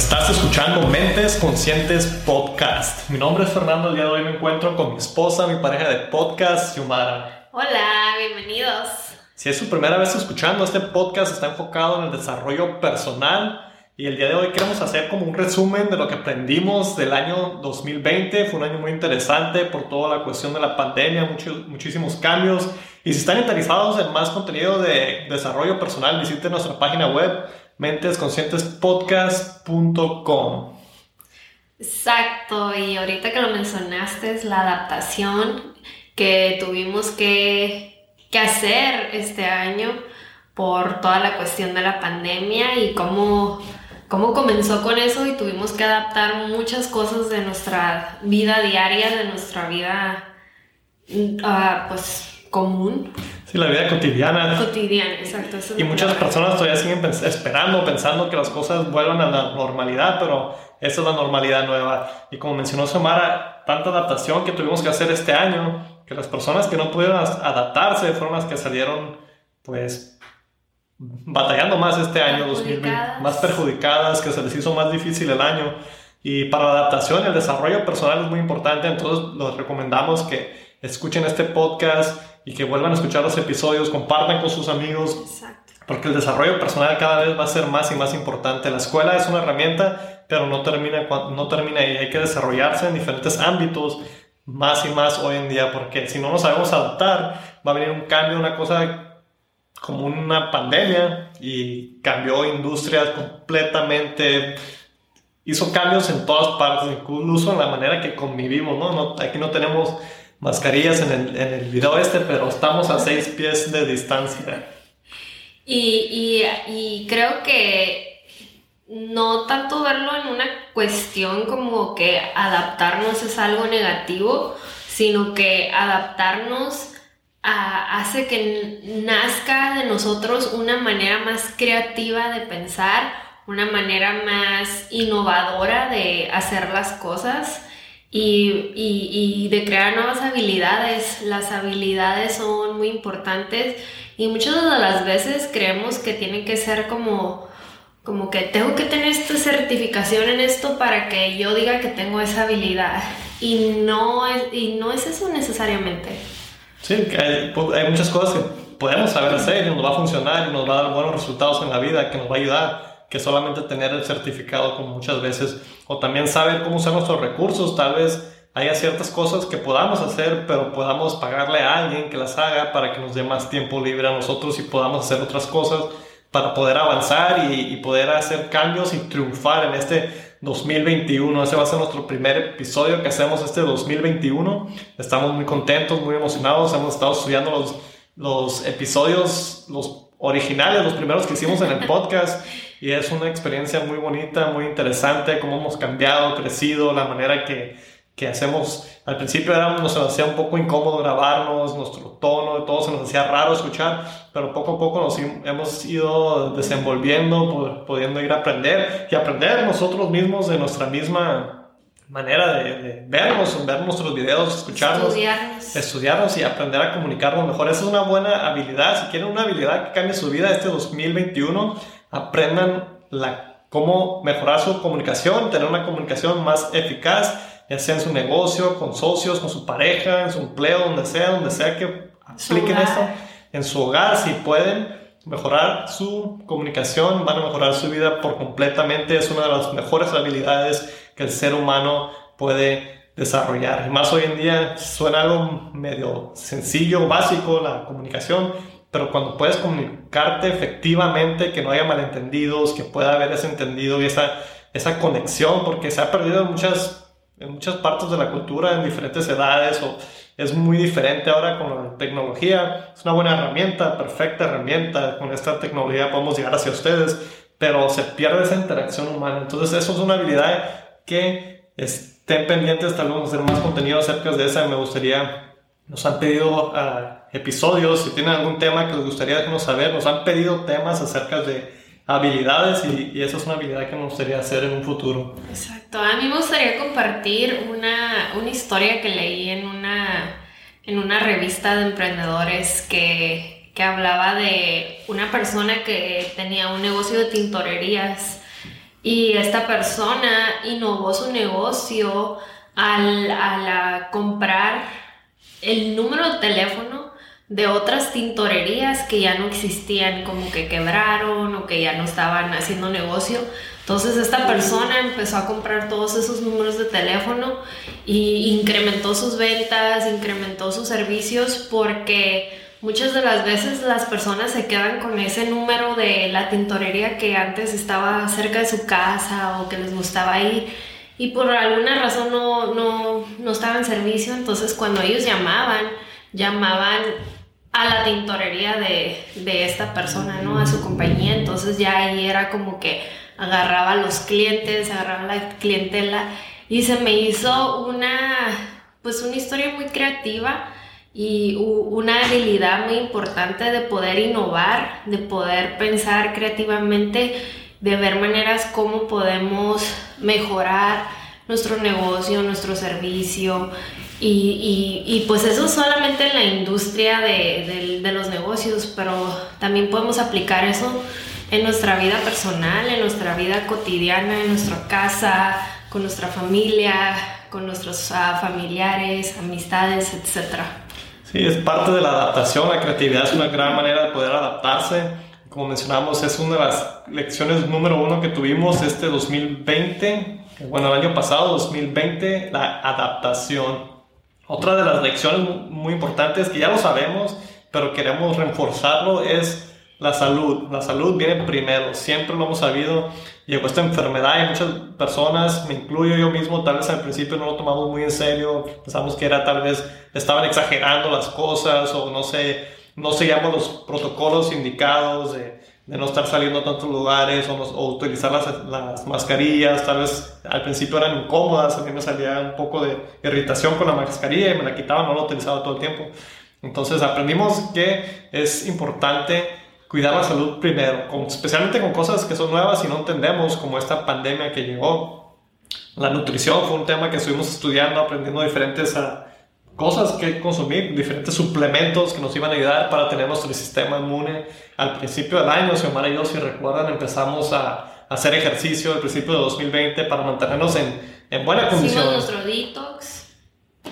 Estás escuchando Mentes Conscientes Podcast. Mi nombre es Fernando. El día de hoy me encuentro con mi esposa, mi pareja de podcast, Yumara. Hola, bienvenidos. Si es su primera vez escuchando, este podcast está enfocado en el desarrollo personal y el día de hoy queremos hacer como un resumen de lo que aprendimos del año 2020. Fue un año muy interesante por toda la cuestión de la pandemia, muchos, muchísimos cambios. Y si están interesados en más contenido de desarrollo personal, visiten nuestra página web mentesconscientespodcast.com. Exacto, y ahorita que lo mencionaste es la adaptación que tuvimos que, que hacer este año por toda la cuestión de la pandemia y cómo, cómo comenzó con eso y tuvimos que adaptar muchas cosas de nuestra vida diaria, de nuestra vida uh, pues común. Sí, la vida cotidiana. Cotidiana, exacto. y muchas personas todavía siguen esperando, pensando que las cosas vuelvan a la normalidad, pero esa es la normalidad nueva. Y como mencionó Samara, tanta adaptación que tuvimos que hacer este año, que las personas que no pudieron adaptarse fueron las que salieron, pues, batallando más este año 2020, más perjudicadas, que se les hizo más difícil el año. Y para la adaptación, el desarrollo personal es muy importante, entonces los recomendamos que escuchen este podcast y que vuelvan a escuchar los episodios, compartan con sus amigos. Exacto. Porque el desarrollo personal cada vez va a ser más y más importante. La escuela es una herramienta, pero no termina, no termina ahí. Hay que desarrollarse en diferentes ámbitos más y más hoy en día, porque si no nos sabemos adaptar, va a venir un cambio, una cosa como una pandemia y cambió industrias completamente, hizo cambios en todas partes, incluso en la manera que convivimos, ¿no? no aquí no tenemos mascarillas en el, en el video este, pero estamos a seis pies de distancia. Y, y, y creo que no tanto verlo en una cuestión como que adaptarnos es algo negativo, sino que adaptarnos hace que nazca de nosotros una manera más creativa de pensar, una manera más innovadora de hacer las cosas y, y, y, de crear nuevas habilidades. Las habilidades son muy importantes y muchas de las veces creemos que tienen que ser como, como que tengo que tener esta certificación en esto para que yo diga que tengo esa habilidad. Y no es, y no es eso necesariamente. Sí, hay, hay muchas cosas que podemos saber hacer y nos va a funcionar y nos va a dar buenos resultados en la vida, que nos va a ayudar que solamente tener el certificado como muchas veces, o también saber cómo usar nuestros recursos, tal vez haya ciertas cosas que podamos hacer, pero podamos pagarle a alguien que las haga para que nos dé más tiempo libre a nosotros y podamos hacer otras cosas para poder avanzar y, poder hacer cambios y triunfar en este 2021. Ese va a ser nuestro primer episodio que hacemos este 2021. Estamos muy contentos, muy emocionados. Hemos estado estudiando los, los episodios, los originales, los primeros que hicimos en el podcast. Y es una experiencia muy bonita, muy interesante, cómo hemos cambiado, crecido, la manera que, que hacemos. Al principio era, nos hacía un poco incómodo grabarnos, nuestro tono, todo se nos hacía raro escuchar, pero poco a poco nos hemos ido desenvolviendo, pudiendo ir a aprender y aprender nosotros mismos de nuestra misma manera de, vernos, ver nuestros videos, escucharnos, estudiarnos. estudiarnos y aprender a comunicarnos mejor. Esa es una buena habilidad. Si quieren una habilidad que cambie su vida este 2021, aprendan la, cómo mejorar su comunicación, tener una comunicación más eficaz, ya sea en su negocio, con socios, con su pareja, en su empleo, donde sea, donde sea que apliquen esto, en su hogar, si pueden mejorar su comunicación, van a mejorar su vida por completamente. Es una de las mejores habilidades que el ser humano puede desarrollar. Y más hoy en día suena algo medio sencillo, básico, la comunicación, pero cuando puedes comunicarte efectivamente, que no haya malentendidos, que pueda haber ese entendido y esa, esa conexión, porque se ha perdido en muchas, en muchas partes de la cultura, en diferentes edades, o es muy diferente ahora con la tecnología. Es una buena herramienta, perfecta herramienta. Con esta tecnología podemos llegar hacia ustedes, pero se pierde esa interacción humana. Entonces, eso es una habilidad que estén pendientes, tal vez hacer más contenido acerca de esa. Me gustaría, nos han pedido uh, episodios, si tienen algún tema que les gustaría dejarnos saber, nos han pedido temas acerca de habilidades y, y, esa es una habilidad que me gustaría hacer en un futuro. Exacto, a mí me gustaría compartir una, una historia que leí en una, en una revista de emprendedores que, que hablaba de una persona que tenía un negocio de tintorerías Y esta persona innovó su negocio al, al comprar el número de teléfono de otras tintorerías que ya no existían, como que quebraron o que ya no estaban haciendo negocio. Entonces esta persona empezó a comprar todos esos números de teléfono y incrementó sus ventas, incrementó sus servicios porque muchas de las veces las personas se quedan con ese número de la tintorería que antes estaba cerca de su casa o que les gustaba ir y por alguna razón no, no, no estaba en servicio, entonces cuando ellos llamaban, llamaban a la tintorería de, de, esta persona, ¿no? A su compañía. Entonces ya ahí era como que agarraba a los clientes, agarraba la clientela y se me hizo una, pues una historia muy creativa y una habilidad muy importante de poder innovar, de poder pensar creativamente, de ver maneras cómo podemos mejorar nuestro negocio, nuestro servicio y, y, pues eso solamente en la industria de, de, los negocios, pero también podemos aplicar eso en nuestra vida personal, en nuestra vida cotidiana, en nuestra casa, con nuestra familia, con nuestros uh, familiares, amistades, etc. Sí, es parte de la adaptación, la creatividad es una gran manera de poder adaptarse. Como mencionamos, es una de las lecciones número uno que tuvimos este 2020, bueno, el año pasado, 2020, la adaptación. Otra de las lecciones muy importantes que ya lo sabemos, pero queremos reforzarlo, es la salud. La salud viene primero, siempre lo hemos sabido. Llegó esta enfermedad y muchas personas, me incluyo yo mismo, tal vez al principio no lo tomamos muy en serio, pensamos que era tal vez estaban exagerando las cosas o no sé, no seguíamos los protocolos indicados de no estar saliendo a tantos lugares o, utilizar las, las, mascarillas, tal vez al principio eran incómodas, a mí me salía un poco de irritación con la mascarilla y me la quitaba, no la utilizaba todo el tiempo. Entonces aprendimos que es importante cuidar la salud primero, especialmente con cosas que son nuevas y no entendemos, como esta pandemia que llegó. La nutrición fue un tema que estuvimos estudiando, aprendiendo diferentes cosas que consumir, diferentes suplementos que nos iban a ayudar para tener nuestro sistema inmune. Al principio del año, Xiomara y yo, si recuerdan, empezamos a, hacer ejercicio al principio de 2020 para mantenernos en, en buena condición. Hicimos nuestro detox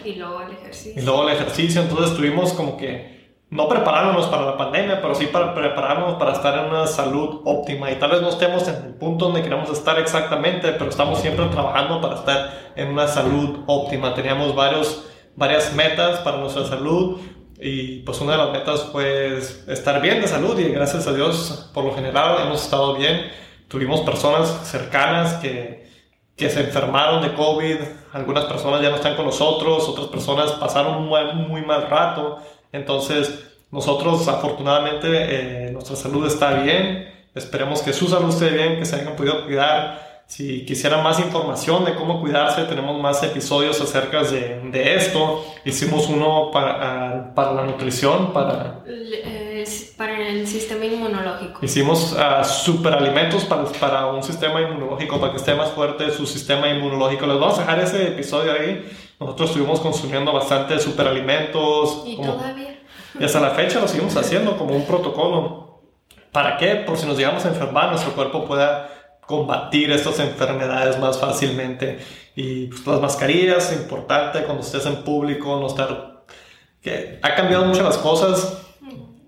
y luego el ejercicio. Y luego el ejercicio, entonces estuvimos como que no preparándonos para la pandemia, pero sí para prepararnos para estar en una salud óptima. Y tal vez no estemos en el punto donde queremos estar exactamente, pero estamos siempre trabajando para estar en una salud óptima. Teníamos varios varias metas para nuestra salud y pues una de las metas fue estar bien de salud y gracias a Dios por lo general hemos estado bien. Tuvimos personas cercanas que, que se enfermaron de COVID, algunas personas ya no están con nosotros, otras personas pasaron un muy, muy mal rato, entonces nosotros afortunadamente eh, nuestra salud está bien, esperemos que su salud esté bien, que se hayan podido cuidar si quisieran más información de cómo cuidarse, tenemos más episodios acerca de, de esto. Hicimos uno para, ah, para la nutrición, para... para el sistema inmunológico. Hicimos uh, superalimentos para, para un sistema inmunológico, para que esté más fuerte su sistema inmunológico. Les vamos a dejar ese episodio ahí. Nosotros estuvimos consumiendo bastante superalimentos. ¿Y todavía? Y hasta la fecha lo seguimos haciendo como un protocolo. ¿Para qué? Por si nos llegamos a enfermar, nuestro cuerpo pueda combatir estas enfermedades más fácilmente. Y pues, las mascarillas, importante cuando estés en público, no estar... que ha cambiado muchas las cosas,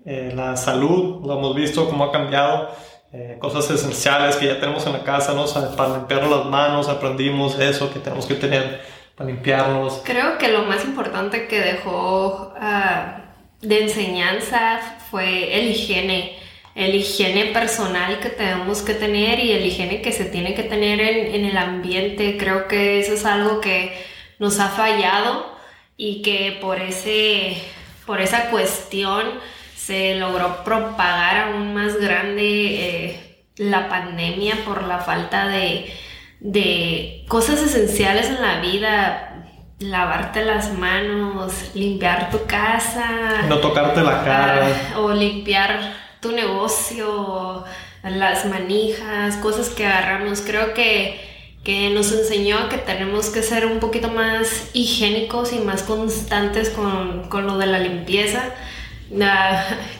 eh, la salud, lo hemos visto cómo ha cambiado, eh, cosas esenciales que ya tenemos en la casa, ¿no? para limpiarnos las manos, aprendimos eso que tenemos que tener para limpiarnos. Creo que lo más importante que dejó uh, de enseñanza fue el higiene el higiene personal que tenemos que tener y el higiene que se tiene que tener en, el ambiente. Creo que eso es algo que nos ha fallado y que por, ese, por esa cuestión se logró propagar aún más grande eh, la pandemia por la falta de, de cosas esenciales en la vida, lavarte las manos, limpiar tu casa. No tocarte la cara. o limpiar tu negocio, las manijas, cosas que agarramos. Creo que, que nos enseñó que tenemos que ser un poquito más higiénicos y más constantes con, con lo de la limpieza.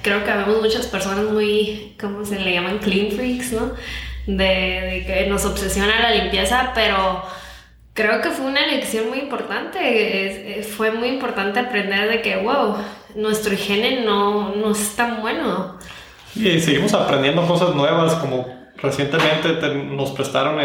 creo que vemos muchas personas muy, ¿cómo se le llaman? Clean freaks, ¿no? de, que nos obsesiona la limpieza, pero creo que fue una lección muy importante. fue muy importante aprender de que, wow, nuestro higiene no, no es tan bueno. Y seguimos aprendiendo cosas nuevas, como recientemente nos prestaron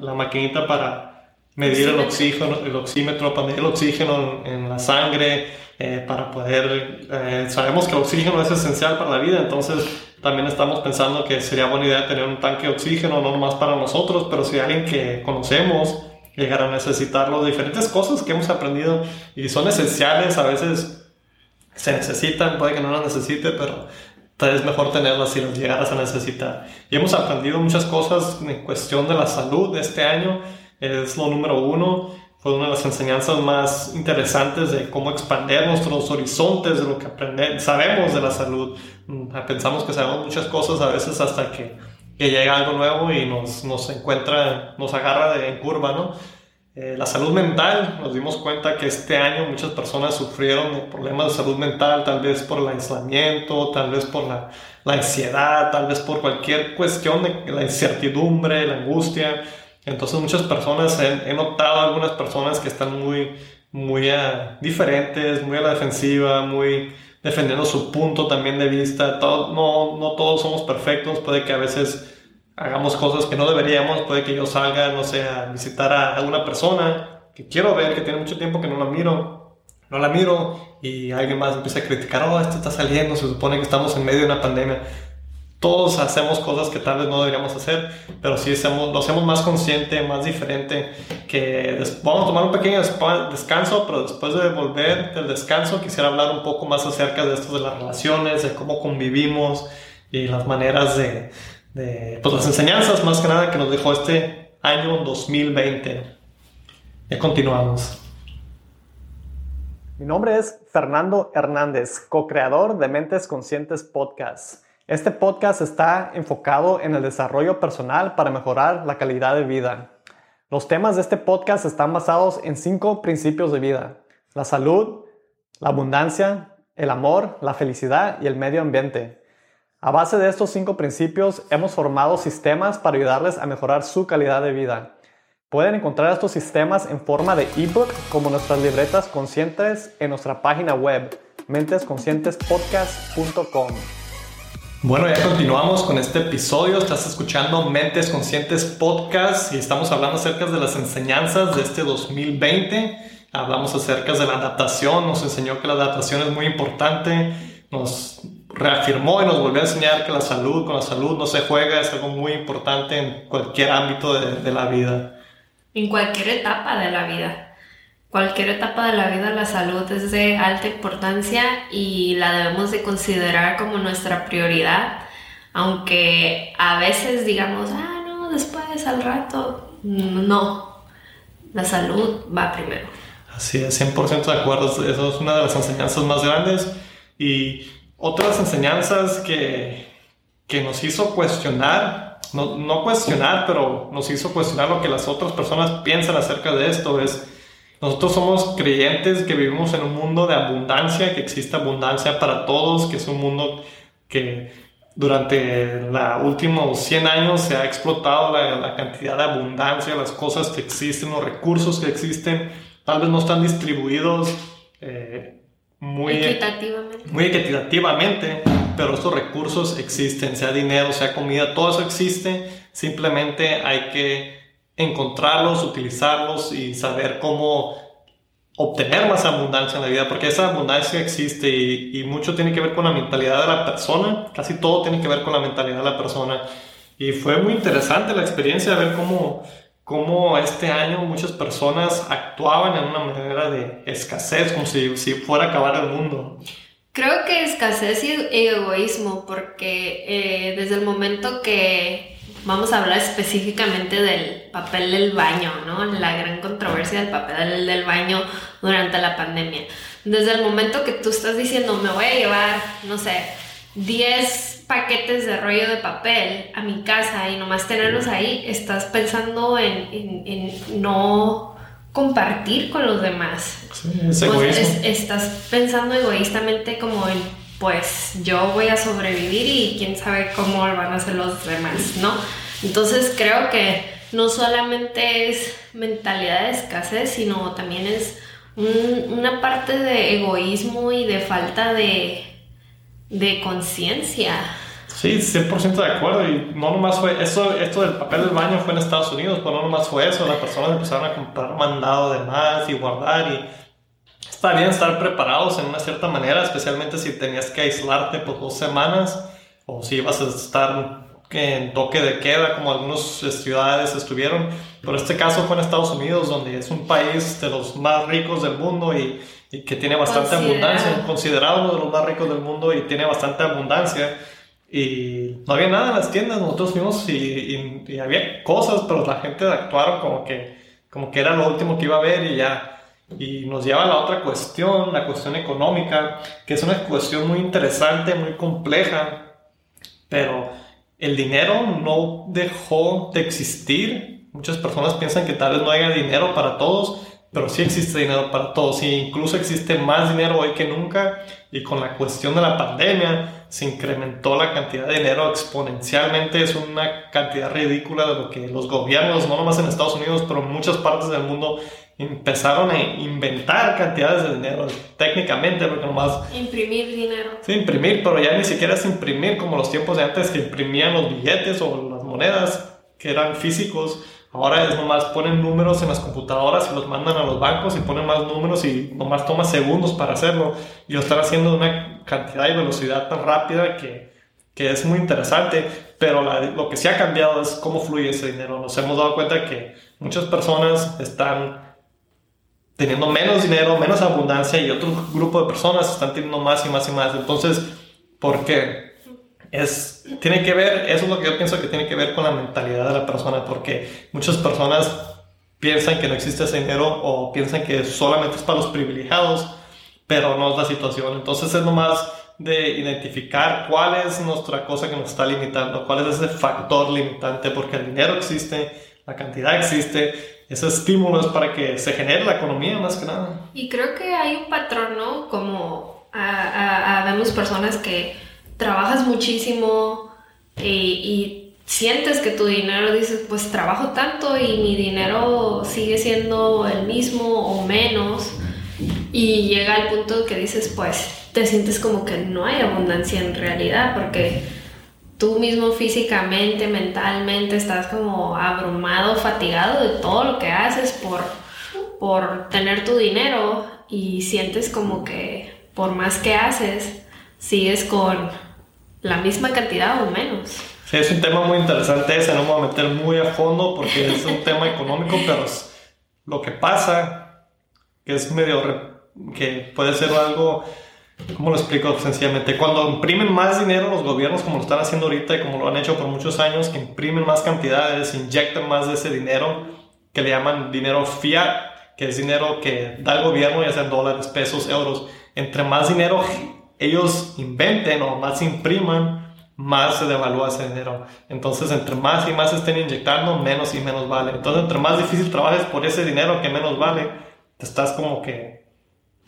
la maquinita para medir el oxígeno, el oxímetro, para medir el oxígeno en, la sangre, eh, para poder, eh, sabemos que el oxígeno es esencial para la vida, entonces también estamos pensando que sería buena idea tener un tanque de oxígeno, no nomás para nosotros, pero si alguien que conocemos llegara a necesitarlo, diferentes cosas que hemos aprendido y son esenciales, a veces se necesitan, puede que no las necesite, pero vez mejor tenerlas si las llegaras a necesitar. Y hemos aprendido muchas cosas en cuestión de la salud este año, es lo número uno. Fue una de las enseñanzas más interesantes de cómo expandir nuestros horizontes, de lo que aprendemos, sabemos de la salud. Mm, pensamos que sabemos muchas cosas a veces hasta que, que llega algo nuevo y nos, nos encuentra, nos agarra de, en curva, ¿no? Eh, la salud mental, nos dimos cuenta que este año muchas personas sufrieron de problemas de salud mental, tal vez por el aislamiento, tal vez por la, la ansiedad, tal vez por cualquier cuestión de la incertidumbre, la angustia. Entonces muchas personas, he, notado algunas personas que están muy, muy uh, diferentes, muy a la defensiva, muy defendiendo su punto también de vista. Todo, no, no todos somos perfectos, puede que a veces hagamos cosas que no deberíamos, puede que yo salga, no sé, a visitar a, a una persona que quiero ver, que tiene mucho tiempo que no la miro, no la miro y alguien más empieza a criticar, oh, esto está saliendo, se supone que estamos en medio de una pandemia todos hacemos cosas que tal vez no deberíamos hacer, pero sí hacemos, lo hacemos más consciente, más diferente, que vamos a tomar un pequeño descanso, pero después de volver del descanso quisiera hablar un poco más acerca de esto de las relaciones, de cómo convivimos y las maneras de, de pues las enseñanzas más que nada que nos dejó este año 2020. Ya continuamos. Mi nombre es Fernando Hernández, co-creador de Mentes Conscientes Podcast. Este podcast está enfocado en el desarrollo personal para mejorar la calidad de vida. Los temas de este podcast están basados en cinco principios de vida. La salud, la abundancia, el amor, la felicidad y el medio ambiente. A base de estos cinco principios hemos formado sistemas para ayudarles a mejorar su calidad de vida. Pueden encontrar estos sistemas en forma de ebook como nuestras libretas conscientes en nuestra página web mentesconscientespodcast.com. Bueno, ya continuamos con este episodio. Estás escuchando Mentes Conscientes Podcast y estamos hablando acerca de las enseñanzas de este 2020. Hablamos acerca de la adaptación, nos enseñó que la adaptación es muy importante, nos reafirmó y nos volvió a enseñar que la salud, con la salud no se juega, es algo muy importante en cualquier ámbito de, de la vida. En cualquier etapa de la vida cualquier etapa de la vida la salud es de alta importancia y la debemos de considerar como nuestra prioridad, aunque a veces digamos, ah, no, después, al rato, no, la salud va primero. Así es, 100% de acuerdo, eso es una de las enseñanzas más grandes y otras enseñanzas que, que nos hizo cuestionar, no, no cuestionar, pero nos hizo cuestionar lo que las otras personas piensan acerca de esto es nosotros somos creyentes que vivimos en un mundo de abundancia, que existe abundancia para todos, que es un mundo que durante los últimos 100 años se ha explotado la, cantidad de abundancia, las cosas que existen, los recursos que existen, tal vez no están distribuidos eh, muy, equitativamente. muy equitativamente, pero estos recursos existen, sea dinero, sea comida, todo eso existe, simplemente hay que encontrarlos, utilizarlos y saber cómo obtener más abundancia en la vida, porque esa abundancia existe y, mucho tiene que ver con la mentalidad de la persona, casi todo tiene que ver con la mentalidad de la persona. Y fue muy interesante la experiencia de ver cómo, cómo este año muchas personas actuaban en una manera de escasez, como si, si fuera a acabar el mundo. Creo que escasez y egoísmo, porque eh, desde el momento que vamos a hablar específicamente del papel del baño, ¿no? La gran controversia del papel del baño durante la pandemia. Desde el momento que tú estás diciendo, me voy a llevar, no sé, 10 paquetes de rollo de papel a mi casa y nomás tenerlos ahí, estás pensando en, no compartir con los demás. Sí, es estás pensando egoístamente como en pues yo voy a sobrevivir y quién sabe cómo van a ser los demás, ¿no? Entonces creo que no solamente es mentalidad de escasez, sino también es una parte de egoísmo y de falta de, de conciencia. Sí, 100% de acuerdo. Y no nomás fue eso, esto del papel del baño fue en Estados Unidos, pero no nomás fue eso. Las personas empezaron a comprar mandado de más y guardar. Y está bien estar preparados en una cierta manera, especialmente si tenías que aislarte por dos semanas o si ibas a estar en toque de queda, como algunas ciudades estuvieron. Pero este caso fue en Estados Unidos, donde es un país de los más ricos del mundo y, y que tiene bastante abundancia, considerado uno de los más ricos del mundo y tiene bastante abundancia. Y no había nada en las tiendas, nosotros fuimos y, y, había cosas, pero la gente actuaron como que, como que era lo último que iba a haber y ya. Y nos lleva a la otra cuestión, la cuestión económica, que es una cuestión muy interesante, muy compleja, pero el dinero no dejó de existir. Muchas personas piensan que tal vez no haya dinero para todos, pero sí existe dinero para todos. Y incluso existe más dinero hoy que nunca. Y con la cuestión de la pandemia se incrementó la cantidad de dinero exponencialmente. Es una cantidad ridícula de lo que los gobiernos, no nomás en Estados Unidos, pero en muchas partes del mundo, empezaron a inventar cantidades de dinero, técnicamente, porque nomás... Imprimir dinero. Sí, imprimir, pero ya ni siquiera es imprimir como los tiempos de antes que imprimían los billetes o las monedas que eran físicos. Ahora es nomás ponen números en las computadoras y los mandan a los bancos y ponen más números y nomás toma segundos para hacerlo. Y lo están haciendo de una cantidad y velocidad tan rápida que, que es muy interesante. Pero lo que sí ha cambiado es cómo fluye ese dinero. Nos hemos dado cuenta que muchas personas están teniendo menos dinero, menos abundancia y otro grupo de personas están teniendo más y más y más. Entonces, ¿por qué? Es, tiene que ver, eso es lo que yo pienso que tiene que ver con la mentalidad de la persona, porque muchas personas piensan que no existe ese dinero o piensan que solamente es para los privilegiados, pero no es la situación. Entonces es nomás de identificar cuál es nuestra cosa que nos está limitando, cuál es ese factor limitante, porque el dinero existe, la cantidad existe, ese estímulo es para que se genere la economía más que nada. Y creo que hay un patrón, ¿no? Como a, vemos personas que trabajas muchísimo y, y, sientes que tu dinero, dices, pues trabajo tanto y mi dinero sigue siendo el mismo o menos. Y llega al punto que dices, pues te sientes como que no hay abundancia en realidad porque tú mismo físicamente, mentalmente estás como abrumado, fatigado de todo lo que haces por, por tener tu dinero y sientes como que por más que haces, sigues con la misma cantidad o menos. Sí, es un tema muy interesante ese, no me voy a meter muy a fondo porque es un tema económico, pero lo que pasa, que es medio, que puede ser algo ¿Cómo lo explico sencillamente? Cuando imprimen más dinero los gobiernos, como lo están haciendo ahorita y como lo han hecho por muchos años, que imprimen más cantidades, inyectan más de ese dinero, que le llaman dinero fiat, que es dinero que da el gobierno, ya sean dólares, pesos, euros. Entre más dinero ellos inventen o más impriman, más se devalúa ese dinero. Entonces, entre más y más estén inyectando, menos y menos vale. Entonces, entre más difícil trabajes por ese dinero que menos vale, te estás como que,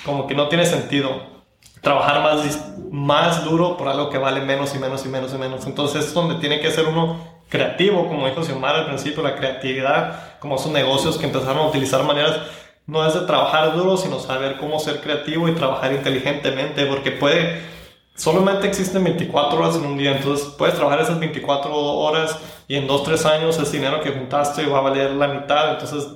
como que no tiene sentido trabajar más, más duro por algo que vale menos y menos y menos y menos. Entonces es donde tiene que ser uno creativo, como dijo Xiomara al principio, la creatividad, como son negocios que empezaron a utilizar maneras, no es de trabajar duro, sino saber cómo ser creativo y trabajar inteligentemente, porque puede, solamente existen 24 horas en un día, entonces puedes trabajar esas 24 horas y en 2, 3 años ese dinero que juntaste va a valer la mitad, entonces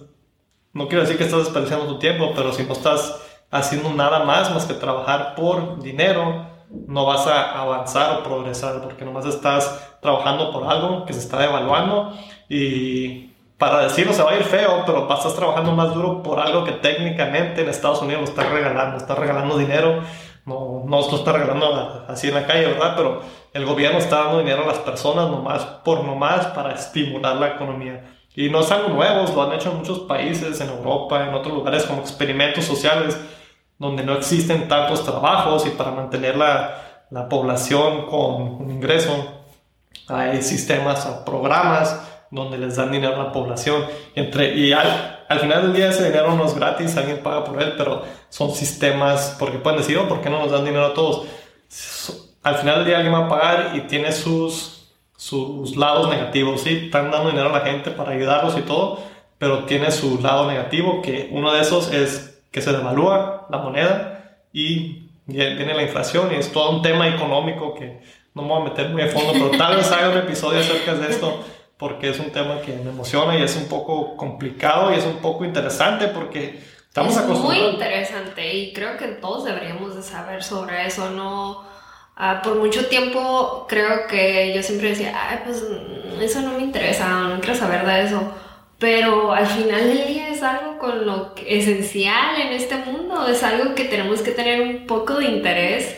no quiero decir que estás desperdiciando tu tiempo, pero si no estás haciendo nada más más que trabajar por dinero, no vas a avanzar o progresar porque nomás estás trabajando por algo que se está devaluando y para decirlo se va a ir feo, pero estar trabajando más duro por algo que técnicamente en Estados Unidos lo está regalando, está regalando dinero, no, no lo está regalando así en la calle, ¿verdad? Pero el gobierno está dando dinero a las personas nomás por nomás para estimular la economía. Y no es algo nuevo, lo han hecho en muchos países, en Europa, en otros lugares como experimentos sociales donde no existen tantos trabajos y para mantener la, la población con un ingreso, hay sistemas o programas donde les dan dinero a la población. Entre, y al, al, final del día ese dinero no es gratis, alguien paga por él, pero son sistemas, porque pueden decir, oh, ¿por qué no nos dan dinero a todos? Al final del día alguien va a pagar y tiene sus sus lados negativos, ¿sí? Están dando dinero a la gente para ayudarlos y todo, pero tiene su lado negativo, que uno de esos es que se devalúa la moneda y viene la inflación y es todo un tema económico que no me voy a meter muy a fondo, pero tal vez haga un episodio acerca de esto porque es un tema que me emociona y es un poco complicado y es un poco interesante porque estamos es acostumbrados. muy interesante y creo que todos deberíamos de saber sobre eso, no Ah, por mucho tiempo creo que yo siempre decía, ay, pues eso no me interesa, no quiero saber de eso. Pero al final del día es algo con lo esencial en este mundo, es algo que tenemos que tener un poco de interés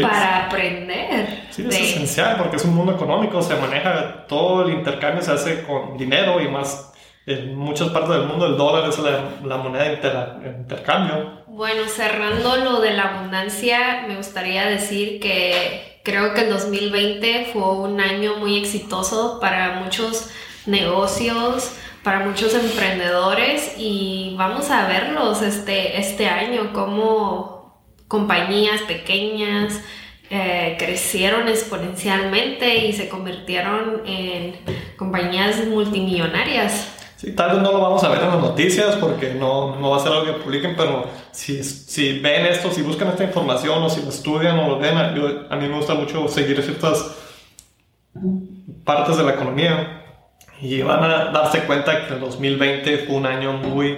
para aprender. Sí, es esencial porque es un mundo económico, se maneja, todo el intercambio se hace con dinero y más en muchas partes del mundo el dólar es la, moneda de intercambio. Bueno, cerrando lo de la abundancia, me gustaría decir que creo que el 2020 fue un año muy exitoso para muchos negocios, para muchos emprendedores y vamos a verlos este, este año como compañías pequeñas eh, crecieron exponencialmente y se convirtieron en compañías multimillonarias. Sí, tal vez no lo vamos a ver en las noticias porque no, no va a ser algo que publiquen, pero si, si ven esto, si buscan esta información o si lo estudian o lo ven, a, a mí me gusta mucho seguir ciertas partes de la economía y van a darse cuenta que el 2020 fue un año muy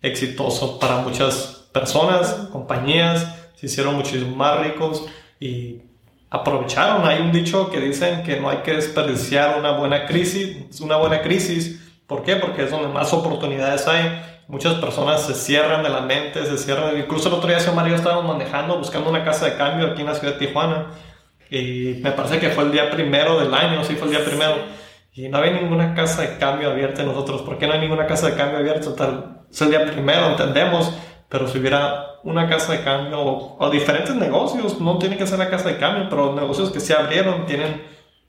exitoso para muchas personas, compañías, se hicieron muchísimo más ricos y aprovecharon. Hay un dicho que dicen que no hay que desperdiciar una buena crisis, una buena crisis ¿Por qué? Porque es donde más oportunidades hay. Muchas personas se cierran de la mente, se cierran. Incluso el otro día, Xiomara y estábamos manejando, buscando una casa de cambio aquí en la ciudad de Tijuana. Y me parece que fue el día primero del año, sí fue el día primero. Y no había ninguna casa de cambio abierta nosotros. ¿Por qué no hay ninguna casa de cambio abierta? Tal, es el día primero, entendemos. Pero si hubiera una casa de cambio o, o diferentes negocios, no tiene que ser la casa de cambio, pero negocios que se abrieron tienen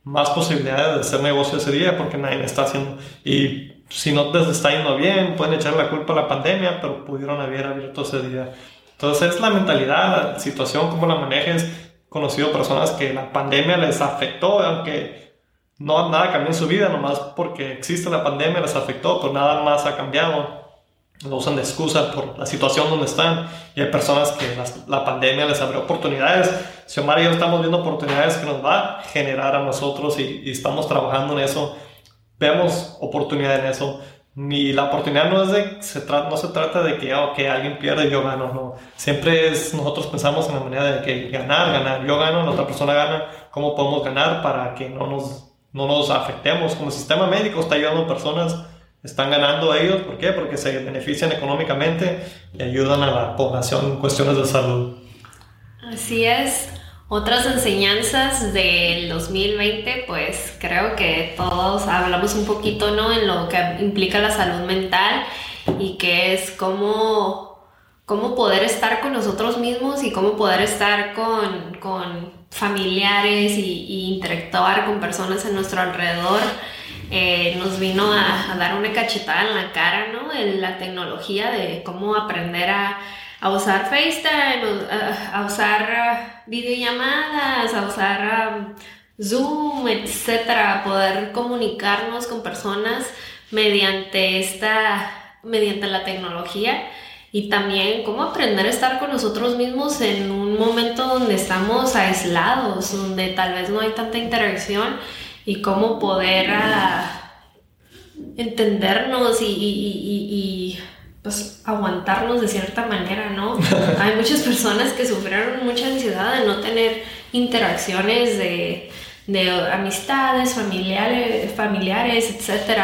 más posibilidades de hacer negocio ese día porque nadie está haciendo. Y si no les está yendo bien, pueden echar la culpa a la pandemia, pero pudieron haber abierto ese día. Entonces es la mentalidad, la situación, cómo la manejes. Conocido personas que la pandemia les afectó, aunque no nada cambió en su vida, nomás porque existe la pandemia les afectó, pero nada más ha cambiado lo usan de excusa por la situación donde están y hay personas que la pandemia les abrió oportunidades. Xiomara y yo estamos viendo oportunidades que nos va a generar a nosotros y, estamos trabajando en eso. Vemos oportunidad en eso. Ni la oportunidad no, es de, se trata, no se trata de que okay, alguien pierde y yo gano, no. Siempre es, nosotros pensamos en la manera de que ganar, ganar, yo gano, la otra persona gana, cómo podemos ganar para que no nos, no nos afectemos. Como el sistema médico está ayudando a personas están ganando ellos. ¿Por qué? Porque se benefician económicamente y ayudan a la población en cuestiones de salud. Así es. Otras enseñanzas del 2020, pues creo que todos hablamos un poquito, ¿no? En lo que implica la salud mental y que es cómo, cómo poder estar con nosotros mismos y cómo poder estar con, con familiares y, y interactuar con personas en nuestro alrededor eh, nos vino a, dar una cachetada en la cara, ¿no? En la tecnología de cómo aprender a, usar FaceTime, a, usar videollamadas, a usar Zoom, etcétera, poder comunicarnos con personas mediante esta, mediante la tecnología y también cómo aprender a estar con nosotros mismos en un momento donde estamos aislados, donde tal vez no hay tanta interacción y cómo poder ah, entendernos y, pues aguantarnos de cierta manera, ¿no? Hay muchas personas que sufrieron mucha ansiedad de no tener interacciones de, amistades, familiares, familiares, etc.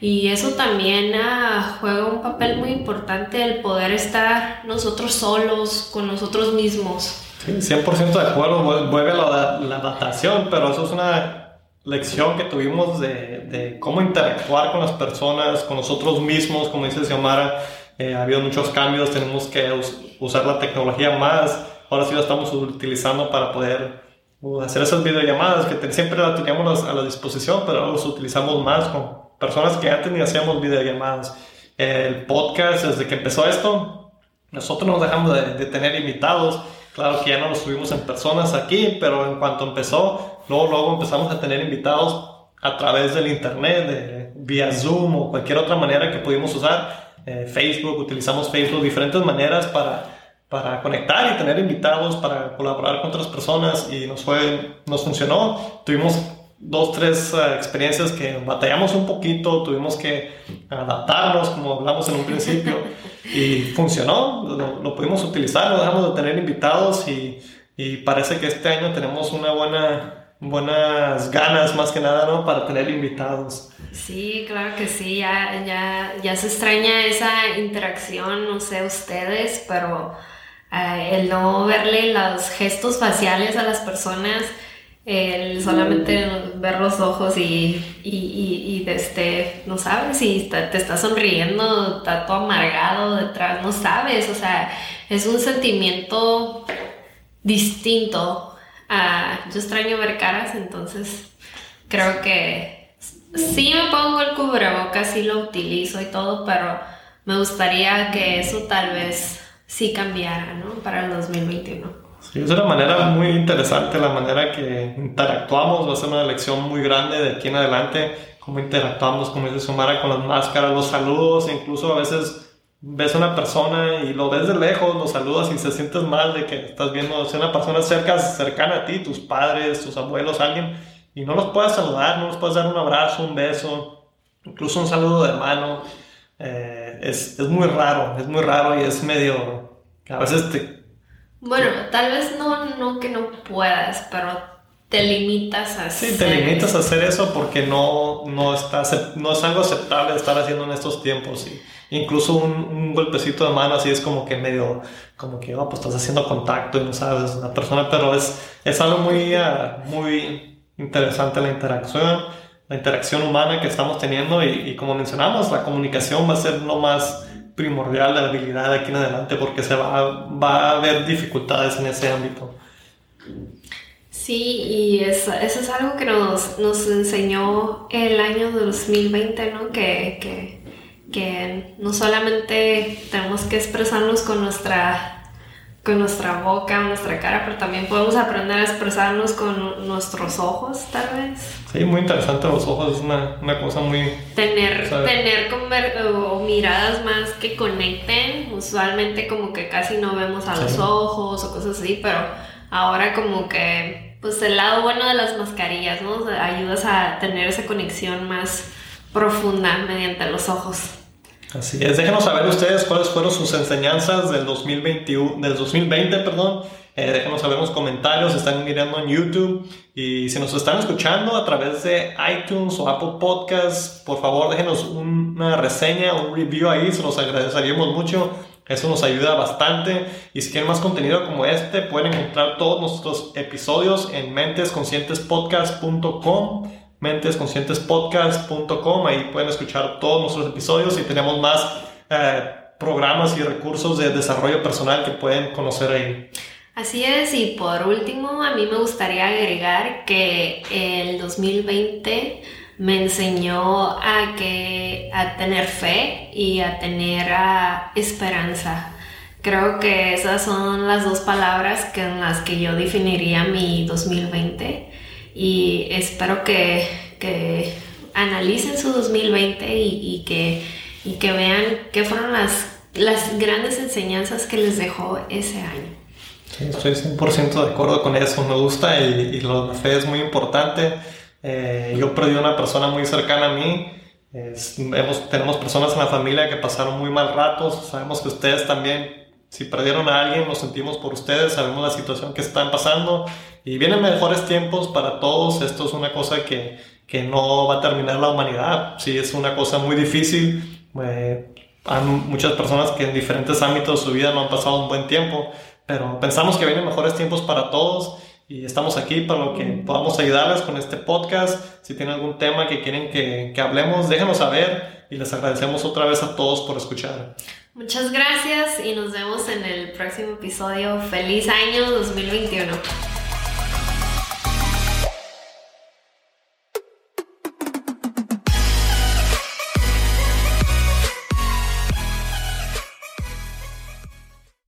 Y eso también ah, juega un papel muy importante el poder estar nosotros solos con nosotros mismos. Sí, 100% de acuerdo, vuelve la, la adaptación, pero eso es una lección que tuvimos de, de, cómo interactuar con las personas, con nosotros mismos, como dice Xiomara, eh, ha habido muchos cambios, tenemos que usar la tecnología más, ahora sí la estamos utilizando para poder uh, hacer esas videollamadas que siempre la teníamos a la disposición, pero ahora las utilizamos más con personas que antes ni hacíamos videollamadas. El podcast, desde que empezó esto, nosotros nos dejamos de, de tener invitados Claro que ya no los tuvimos en personas aquí, pero en cuanto empezó, luego, luego empezamos a tener invitados a través del internet, de, vía Zoom o cualquier otra manera que pudimos usar. Eh, Facebook, utilizamos Facebook, diferentes maneras para, para conectar y tener invitados, para colaborar con otras personas y nos, fue, nos funcionó. Tuvimos dos, tres uh, experiencias que batallamos un poquito, tuvimos que adaptarnos, como hablamos en un principio, y funcionó, lo, lo pudimos utilizar, no dejamos de tener invitados y, y, parece que este año tenemos una buena, buenas ganas más que nada, ¿no? Para tener invitados. Sí, claro que sí, ya, ya, ya se extraña esa interacción, no sé ustedes, pero uh, el no verle los gestos faciales a las personas, el solamente ver los ojos y, y, y, y este, no sabes si te está sonriendo, está todo amargado detrás, no sabes, o sea, es un sentimiento distinto. Uh, yo extraño ver caras, entonces creo que sí me pongo el cubrebocas, sí lo utilizo y todo, pero me gustaría que eso tal vez sí cambiara, ¿no? Para el 2021. Sí, es una manera muy interesante la manera que interactuamos, va a ser una lección muy grande de aquí en adelante, cómo interactuamos, como dice Sumara, con las máscaras, los saludos, incluso a veces ves a una persona y lo ves de lejos, lo saludas y se sientes mal de que estás viendo a una persona cerca, cercana a ti, tus padres, tus abuelos, alguien, y no los puedes saludar, no los puedes dar un abrazo, un beso, incluso un saludo de mano. Eh, es, es muy raro, es muy raro y es medio, a veces te bueno, tal vez no, no que no puedas, pero te limitas a hacer... Sí, te limitas a hacer eso porque no, no, está, no es algo aceptable estar haciendo en estos tiempos. Y incluso un, un, golpecito de mano así es como que medio, como que, oh, pues estás haciendo contacto y no sabes la persona, pero es, es algo muy, uh, muy interesante la interacción, la interacción humana que estamos teniendo y, como mencionamos, la comunicación va a ser lo más primordial la habilidad de aquí en adelante porque se va, va a haber dificultades en ese ámbito. Sí, y eso, eso es algo que nos, nos, enseñó el año 2020, ¿no? Que, que no solamente tenemos que expresarnos con nuestra con nuestra boca, nuestra cara, pero también podemos aprender a expresarnos con nuestros ojos, tal vez. Sí, muy interesante los ojos, es una, una cosa muy... Tener, tener o miradas más que conecten, usualmente como que casi no vemos a los ojos o cosas así, pero ahora como que, pues el lado bueno de las mascarillas, ¿no? ayudas a tener esa conexión más profunda mediante los ojos. Así es, déjenos saber ustedes cuáles fueron sus enseñanzas del 2021, del 2020, perdón. Eh, déjenos saber en los comentarios, están mirando en YouTube y si nos están escuchando a través de iTunes o Apple Podcasts, por favor déjenos una reseña, un review ahí, se los agradeceríamos mucho. Eso nos ayuda bastante. Y si quieren más contenido como este, pueden encontrar todos nuestros episodios en mentesconscientespodcast.com mentesconscientespodcast.com. Ahí pueden escuchar todos nuestros episodios y tenemos más eh, programas y recursos de desarrollo personal que pueden conocer ahí. Así es, y por último, a mí me gustaría agregar que el 2020 me enseñó a, que, a tener fe y a tener a esperanza. Creo que esas son las dos palabras que, en las que yo definiría mi 2020 y espero que, que analicen su 2020 y, y, que, y que vean qué fueron las, las grandes enseñanzas que les dejó ese año. Sí, estoy 100% de acuerdo con eso, me gusta y, y la fe es muy importante. Eh, yo perdí una persona muy cercana a mí, es, hemos, tenemos personas en la familia que pasaron muy mal ratos, sabemos que ustedes también, si perdieron a alguien, lo sentimos por ustedes, sabemos la situación que están pasando y vienen mejores tiempos para todos. Esto es una cosa que, que no va a terminar la humanidad. Sí, es una cosa muy difícil. Eh, hay muchas personas que en diferentes ámbitos de su vida no han pasado un buen tiempo, pero pensamos que vienen mejores tiempos para todos y estamos aquí para lo que podamos ayudarles con este podcast. Si tienen algún tema que quieren que, que hablemos, déjenos saber y les agradecemos otra vez a todos por escuchar. Muchas gracias y nos vemos en el próximo episodio. Feliz año 2021.